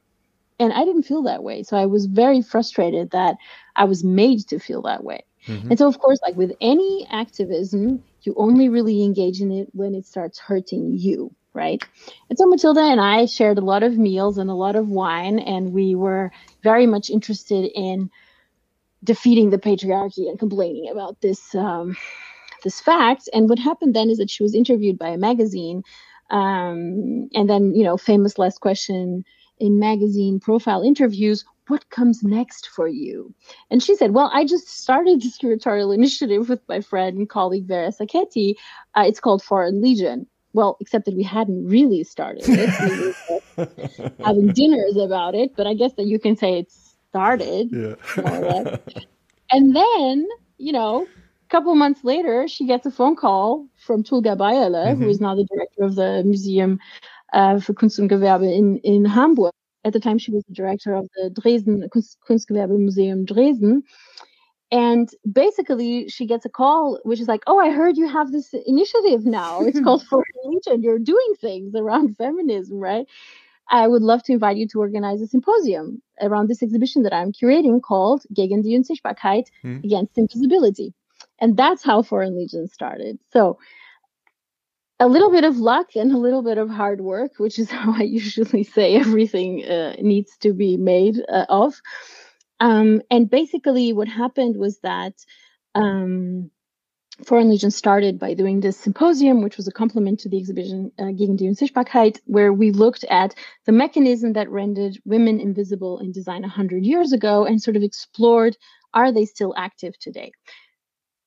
And I didn't feel that way. So I was very frustrated that I was made to feel that way. Mm-hmm. And so, of course, like with any activism, you only really engage in it when it starts hurting you, right? And so Matylda and I shared a lot of meals and a lot of wine, and we were very much interested in defeating the patriarchy and complaining about this um, this fact. And what happened then is that she was interviewed by a magazine, um, and then you know, famous last question in magazine profile interviews what comes next for you? And she said, Well, I just started this curatorial initiative with my friend and colleague Vera Sacchetti. Uh, it's called Foreign Legion. well, except that we hadn't really started it. we were having dinners about it, but I guess that you can say it started. Yeah. and then, you know, a couple months later, she gets a phone call from Tulga Beyerle, mm-hmm. who is now the director of the Museum uh, for Kunst und Gewerbe in, in Hamburg. At the time, she was the director of the Dresden Kunst, Kunstgewerbe Museum Dresden. And basically, she gets a call, which is like, "Oh, I heard you have this initiative now. It's called For Legion. You're doing things around feminism, right? I would love to invite you to organize a symposium around this exhibition that I'm curating called Gegen die Unsichtbarkeit, hmm. Against Invisibility." And that's how Foreign Legion started. So a little bit of luck and a little bit of hard work, which is how I usually say everything uh, needs to be made uh, of. Um, and basically, what happened was that um, Foreign Legion started by doing this symposium, which was a complement to the exhibition uh, Gegen die Unsichtbarkeit, where we looked at the mechanism that rendered women invisible in design 100 years ago and sort of explored are they still active today?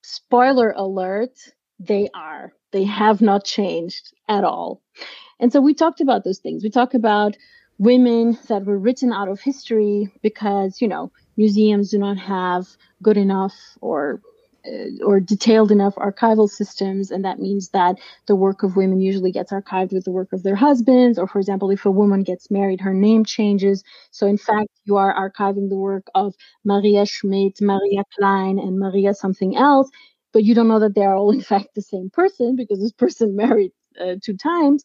Spoiler alert, they are. They have not changed at all. And so we talked about those things. We talk about women that were written out of history because, you know, museums do not have good enough or uh, or detailed enough archival systems and that means that the work of women usually gets archived with the work of their husbands or for example if a woman gets married her name changes so in fact you are archiving the work of maria schmidt maria klein and maria something else but you don't know that they are all in fact the same person because this person married uh, two times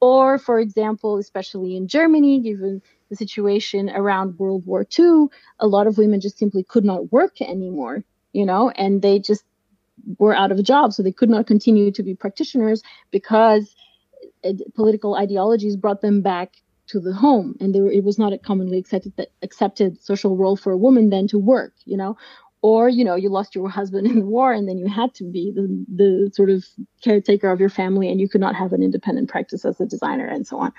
or for example especially in germany given the situation around World War II, a lot of women just simply could not work anymore, you know, and they just were out of a job. So they could not continue to be practitioners because political ideologies brought them back to the home. And were, it was not a commonly accepted, accepted social role for a woman then to work, you know, or you know you lost your husband in the war and then you had to be the, the sort of caretaker of your family and you could not have an independent practice as a designer and so on.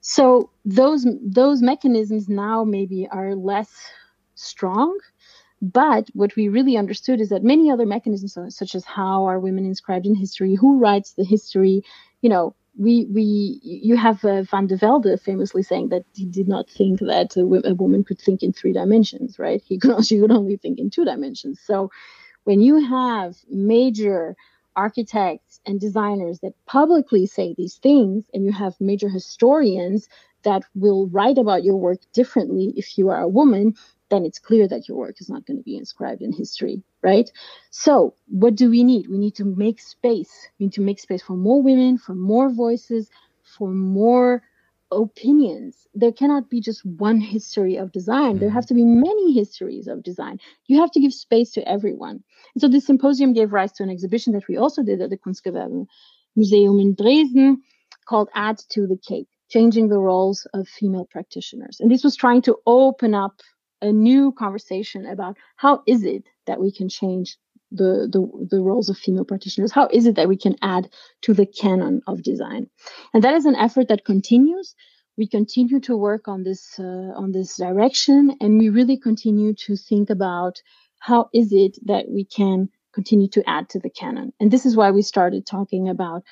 So those those mechanisms now maybe are less strong but what we really understood is that many other mechanisms such as how are women inscribed in history who writes the history you know we we you have uh, van de Velde famously saying that he did not think that a, a, woman could think in three dimensions, right? He could she could only think in two dimensions. So when you have major architects and designers that publicly say these things, and you have major historians that will write about your work differently if you are a woman, then it's clear that your work is not going to be inscribed in history, right? So, what do we need? We need to make space. We need to make space for more women, for more voices, for more opinions. There cannot be just one history of design. There mm-hmm. have to be many histories of design. You have to give space to everyone. And so, this symposium gave rise to an exhibition that we also did at the Kunstgewerbe Museum in Dresden called Add to the Cake changing the roles of female practitioners. And this was trying to open up a new conversation about how is it that we can change the, the, the roles of female practitioners? How is it that we can add to the canon of design? And that is an effort that continues. We continue to work on this uh, on this direction, and we really continue to think about how is it that we can continue to add to the canon. And this is why we started talking about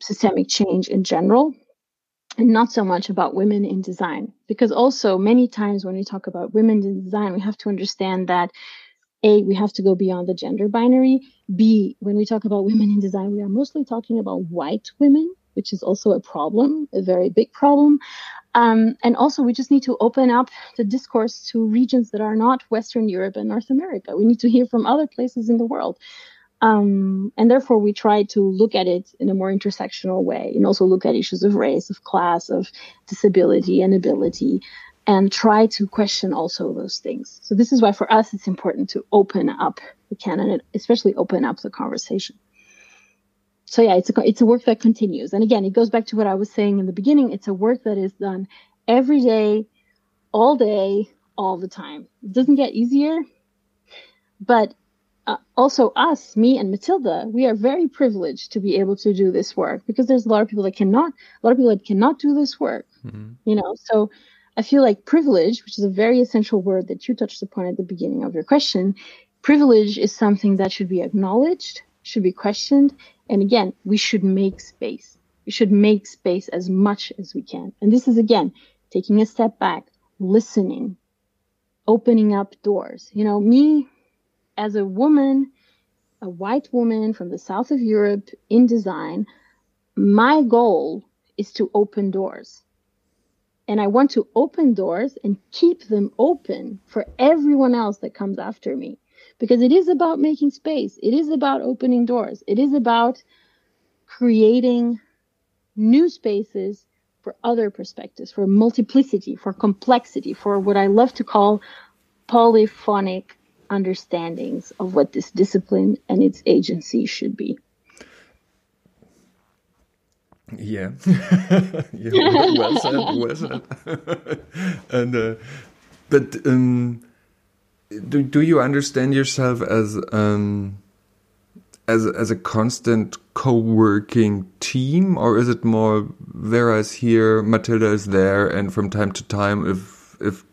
systemic change in general and not so much about women in design. Because also, many times when we talk about women in design, we have to understand that A, we have to go beyond the gender binary. B, when we talk about women in design, we are mostly talking about white women, which is also a problem, a very big problem. Um, and also, we just need to open up the discourse to regions that are not Western Europe and North America. We need to hear from other places in the world. Um, and therefore, we try to look at it in a more intersectional way and also look at issues of race, of class, of disability and ability, and try to question also those things. So, this is why for us it's important to open up the canon, especially open up the conversation. So, yeah, it's a, it's a work that continues. And again, it goes back to what I was saying in the beginning it's a work that is done every day, all day, all the time. It doesn't get easier, but uh, also us, me and Matylda, we are very privileged to be able to do this work because there's a lot of people that cannot, a lot of people that cannot do this work, mm-hmm. you know. So I feel like privilege, which is a very essential word that you touched upon at the beginning of your question, privilege is something that should be acknowledged, should be questioned, and again, we should make space. We should make space as much as we can. And this is again taking a step back, listening, opening up doors. You know, me as a woman, a white woman from the south of Europe in design, my goal is to open doors. And I want to open doors and keep them open for everyone else that comes after me. Because it is about making space, it is about opening doors, it is about creating new spaces for other perspectives, for multiplicity, for complexity, for what I love to call polyphonic understandings of what this discipline and its agency should be. Yeah, yeah well said, well said. and uh, but um, do do you understand yourself as um, as as a constant co-working team, or is it more Vera is here, Matylda is there, and from time to time, if if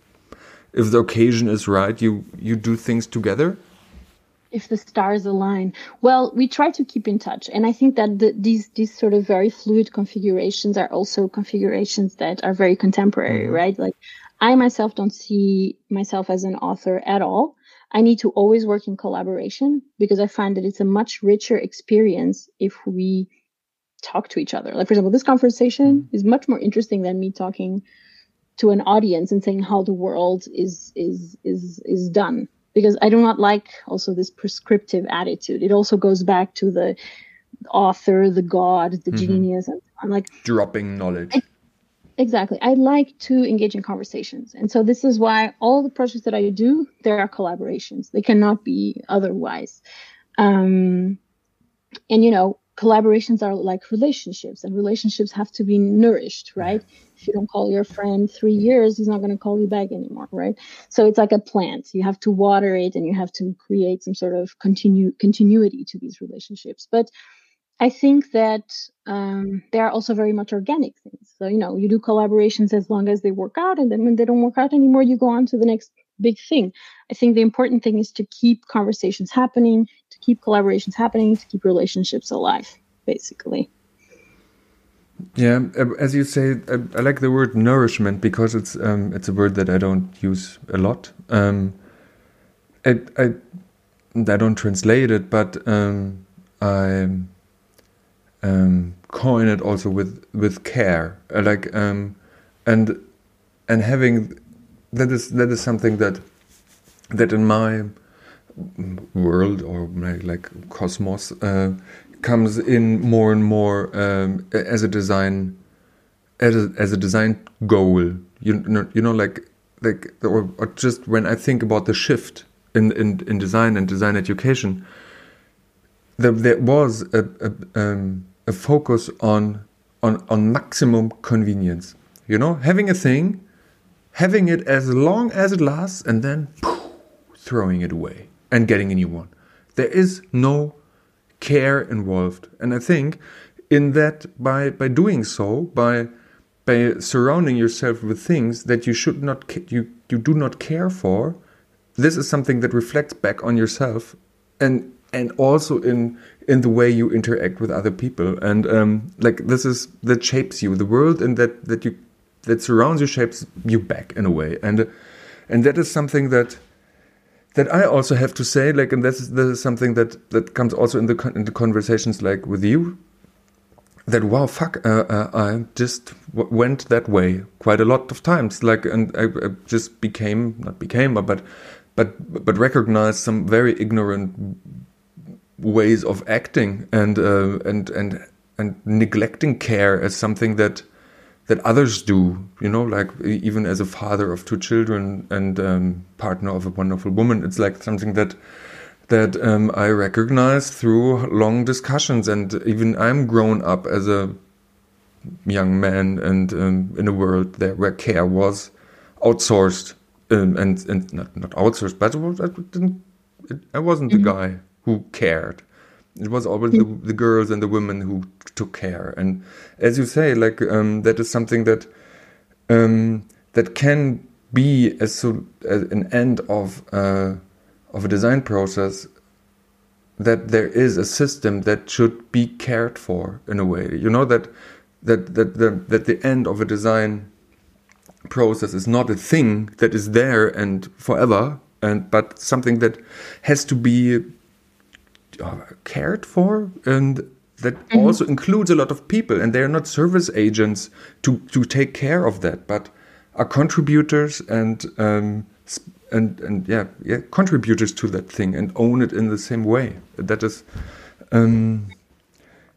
if the occasion is right, you you do things together? if the stars align well we try to keep in touch and i think that the, these these sort of very fluid configurations are also configurations that are very contemporary mm-hmm. right like i myself don't see myself as an author at all i need to always work in collaboration because i find that it's a much richer experience if we talk to each other like for example this conversation mm-hmm. is much more interesting than me talking to an audience and saying how the world is is is is done because I do not like also this prescriptive attitude. It also goes back to the author, the god, the mm-hmm. genius. I'm like dropping knowledge. I, exactly. I like to engage in conversations, and so this is why all the projects that I do there are collaborations. They cannot be otherwise. Um, and you know, collaborations are like relationships, and relationships have to be nourished, right? if you don't call your friend three years, he's not going to call you back anymore, right? So it's like a plant. You have to water it and you have to create some sort of continue continuity to these relationships. But I think that um, they are also very much organic things. So you know, you do collaborations as long as they work out, and then when they don't work out anymore, you go on to the next big thing. I think the important thing is to keep conversations happening, keep collaborations happening, to keep relationships alive, basically. Yeah, uh, as you say, I, like the word nourishment because it's um, it's a word that I don't use a lot. Um, I, I, I don't translate it, but um, I um, coin it also with with care. Like um, and and having that is that is something that that in my world or like cosmos uh, comes in more and more um, as a design as a, as a design goal. You know, you know, like like or, or just when I think about the shift in in, in design and design education, there, there was a a, um, a focus on on on maximum convenience. You know, having a thing, having it as long as it lasts, and then poof, throwing it away and getting a new one. There is no care involved. And I think in that by by doing so, by by surrounding yourself with things that you should not you you do not care for, this is something that reflects back on yourself and and also in in the way you interact with other people and um, like this is that shapes you the world and that that you that surrounds you shapes you back in a way and and that is something that that I also have to say, like, and this is, this is something that that comes also in the in the conversations like with you. That wow, fuck, uh, uh, I just went that way quite a lot of times, like, and I, I just became not became, but but but recognized some very ignorant ways of acting and uh, and and and neglecting care as something that that others do, you know, like even as a father of two children and um, partner of a wonderful woman, it's like something that that um, I recognize through long discussions, and even I'm grown up as a young man and um, in a world there where care was outsourced um, and and not not outsourced, but it didn't, it, I wasn't mm -hmm. the mm-hmm. guy who cared. It was always the, the, girls and the women who took care, and as you say, like um, that is something that um, that can be as, so, as an end of uh, of a design process. That there is a system that should be cared for in a way. You know that that that the that the end of a design process is not a thing that is there and forever, and but something that has to be cared for and that mm -hmm. also includes a lot of people and they are not service agents to to take care of that but are contributors and um, and and yeah yeah contributors to that thing and own it in the same way that is um,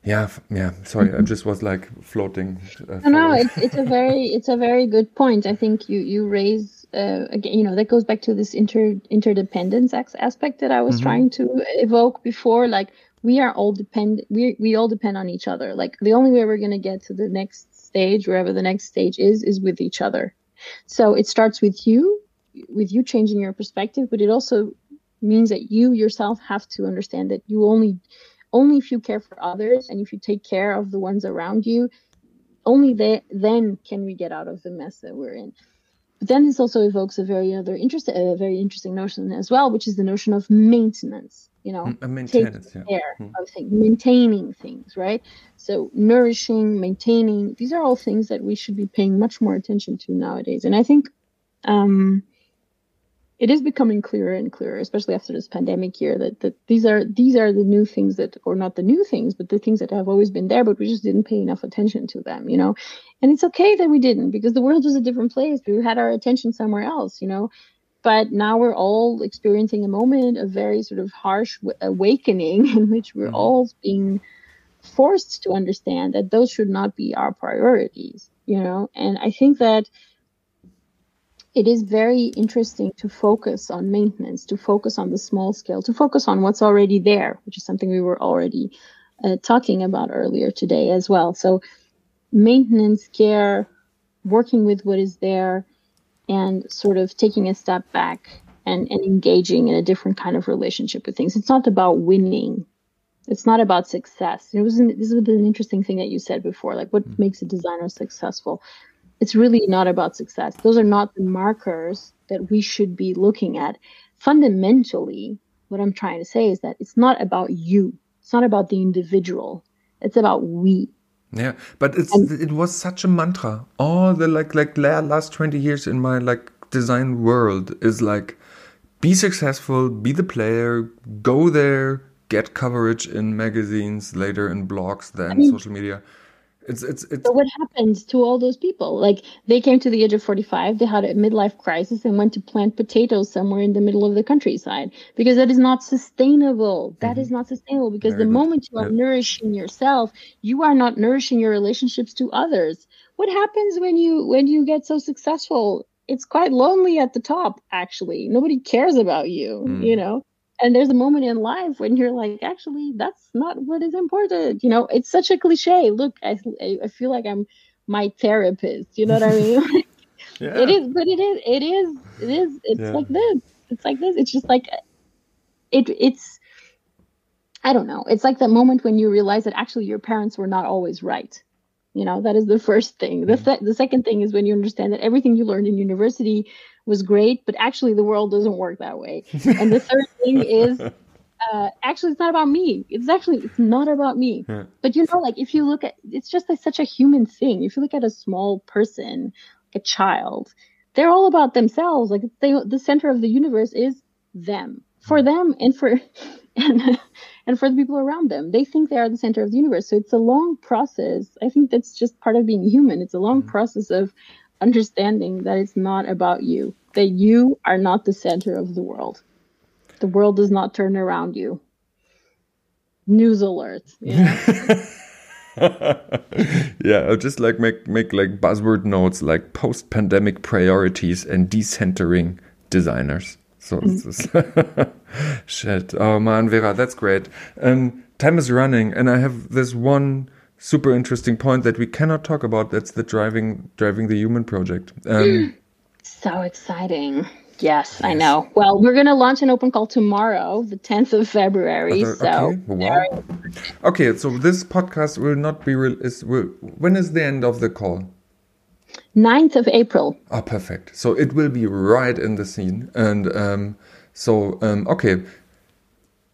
yeah, yeah. Sorry, I mm-hmm. just was like floating. Uh, no, no, it's it's a very it's a very good point. I think you you raise uh, again. You know that goes back to this inter interdependence aspect that I was mm-hmm. trying to evoke before. Like we are all depend we we all depend on each other. Like the only way we're gonna get to the next stage, wherever the next stage is, is with each other. So it starts with you, with you changing your perspective, but it also means that you yourself have to understand that you only only if you care for others and if you take care of the ones around you, only they, then can we get out of the mess that we're in. But then this also evokes a very other interest, a very interesting notion as well, which is the notion of maintenance. You know, mm, maintenance, taking care yeah. of things, maintaining things, right? So nourishing, maintaining, these are all things that we should be paying much more attention to nowadays. And I think um, it is becoming clearer and clearer, especially after this pandemic year, that, that these are these are the new things that, or not the new things, but the things that have always been there, but we just didn't pay enough attention to them, you know. And it's okay that we didn't, because the world was a different place. We had our attention somewhere else, you know. But now we're all experiencing a moment of very sort of harsh awakening, in which we're mm-hmm. all being forced to understand that those should not be our priorities, you know. And I think that it is very interesting to focus on maintenance, to focus on the small scale, to focus on what's already there, which is something we were already uh, talking about earlier today as well. So, maintenance, care, working with what is there, and sort of taking a step back and, and engaging in a different kind of relationship with things. It's not about winning. It's not about success. It was an, this was an interesting thing that you said before, like what mm. makes a designer successful it's really not about success. Those are not the markers that we should be looking at. Fundamentally, what I'm trying to say is that it's not about you. It's not about the individual. It's about we. Yeah, but it's and, it was such a mantra. All the like like last 20 years in my like design world is like be successful, be the player, go there, get coverage in magazines, later in blogs, then I mean, social media. It's, it's, it's... So what happened to all those people? Like they came to the age of 45, they had a midlife crisis and went to plant potatoes somewhere in the middle of the countryside because that is not sustainable. That mm-hmm. is not sustainable because Very the good. moment you are nourishing yourself, you are not nourishing your relationships to others. What happens when you when you get so successful? It's quite lonely at the top actually. Nobody cares about you, mm. you know and there's a moment in life when you're like actually that's not what is important you know it's such a cliche look i, I feel like i'm my therapist you know what i mean yeah. it is but it is it is it is it's yeah. like this it's like this it's just like it it's i don't know it's like the moment when you realize that actually your parents were not always right you know that is the first thing the, mm-hmm. th- the second thing is when you understand that everything you learned in university was great, but actually the world doesn't work that way. and the third thing is uh, actually it's not about me. It's actually it's not about me. Yeah. But you know, like if you look at it's just like such a human thing. If you look at a small person, like a child, they're all about themselves. Like they the center of the universe is them. For them and for and and for the people around them. They think they are the center of the universe. So it's a long process. I think that's just part of being human. It's a long mm-hmm. process of understanding that it's not about you, that you are not the center of the world. The world does not turn around you. News alert. Yeah. yeah, I'll just like make make like buzzword notes like post pandemic priorities and decentering designers. So mm. shit. Oh man, Vera, that's great. Um, time is running, and I have this one super interesting point that we cannot talk about. That's the driving driving the human project. Um, so exciting. Yes, yes, I know. Well, we're going to launch an open call tomorrow, the 10th of February. There, so, okay. Wow. okay, so this podcast will not be real. Is will, when is the end of the call? 9th of April. Oh, perfect. So it will be right in the scene, and um, so um, okay,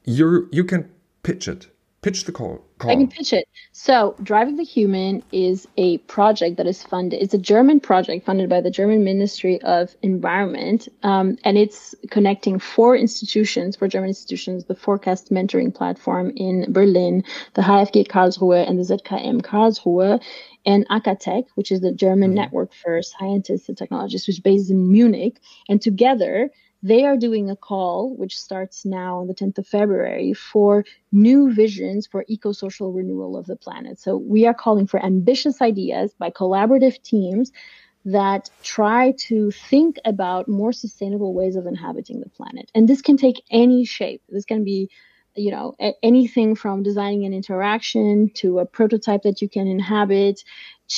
you you can pitch it pitch the call. I can pitch it. So, Driving the Human is a project that is funded. It's a German project funded by the German Ministry of Environment, um, and it's connecting four institutions, four German institutions: the Forecast Mentoring Platform in Berlin, the HFG Karlsruhe, and the ZKM Karlsruhe, and acatech, which is the German mm-hmm. network for scientists and technologists, which is based in Munich. And together, they are doing a call, which starts now on the 10th of February, for new visions for eco social renewal of the planet. So we are calling for ambitious ideas by collaborative teams that try to think about more sustainable ways of inhabiting the planet. And this can take any shape. This can be you know anything from designing an interaction to a prototype that you can inhabit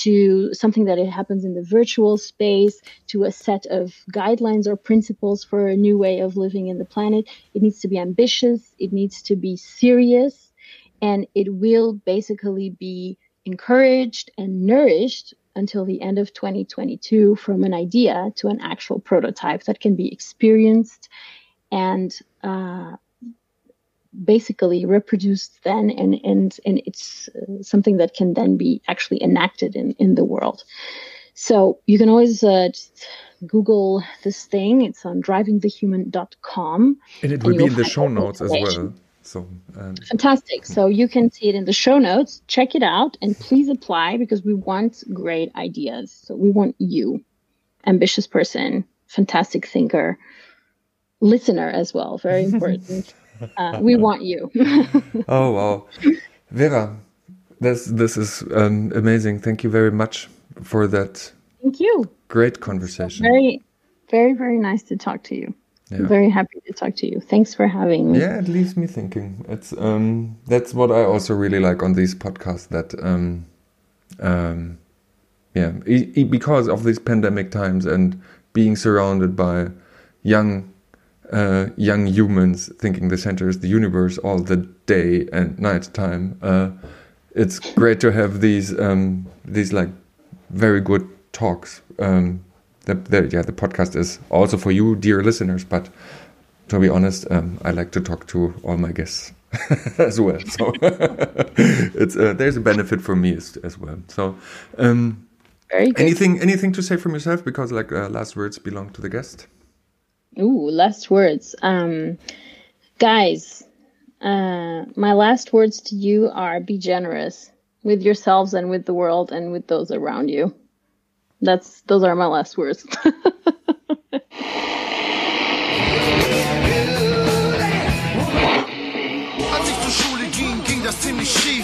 to something that it happens in the virtual space to a set of guidelines or principles for a new way of living in the planet. It needs to be ambitious. It needs to be serious. And it will basically be encouraged and nourished until the end of 2022 from an idea to an actual prototype that can be experienced and uh, basically reproduced then and and and it's uh, something that can then be actually enacted in in the world. So you can always uh, just google this thing. It's on drivingthehuman.com and it will and be in the show notes as well. So um, fantastic. So you can see it in the show notes. Check it out and please apply because we want great ideas. So we want you ambitious person fantastic thinker listener as well very important uh, we want you. oh wow, Vera, this this is um, amazing. Thank you very much for that. Thank you. Great conversation. Very, very, very nice to talk to you. Yeah. I'm very happy to talk to you. Thanks for having me. Yeah, it leaves me thinking. It's um, that's what I also really like on these podcasts. That um, um, yeah, e e because of these pandemic times and being surrounded by young uh, young humans thinking the center is the universe all the day and night time. Uh, it's great to have these um, these like very good talks. Um, the, the, yeah, the podcast is also for you, dear listeners. But to be honest, um, I like to talk to all my guests as well. So it's uh, there's a benefit for me as, as well. So. Um, anything anything to say from yourself because like uh, last words belong to the guest Ooh, last words. Um, guys, uh, my last words to you are be generous with yourselves and with the world and with those around you. That's those are my last words. Das ziemlich schief.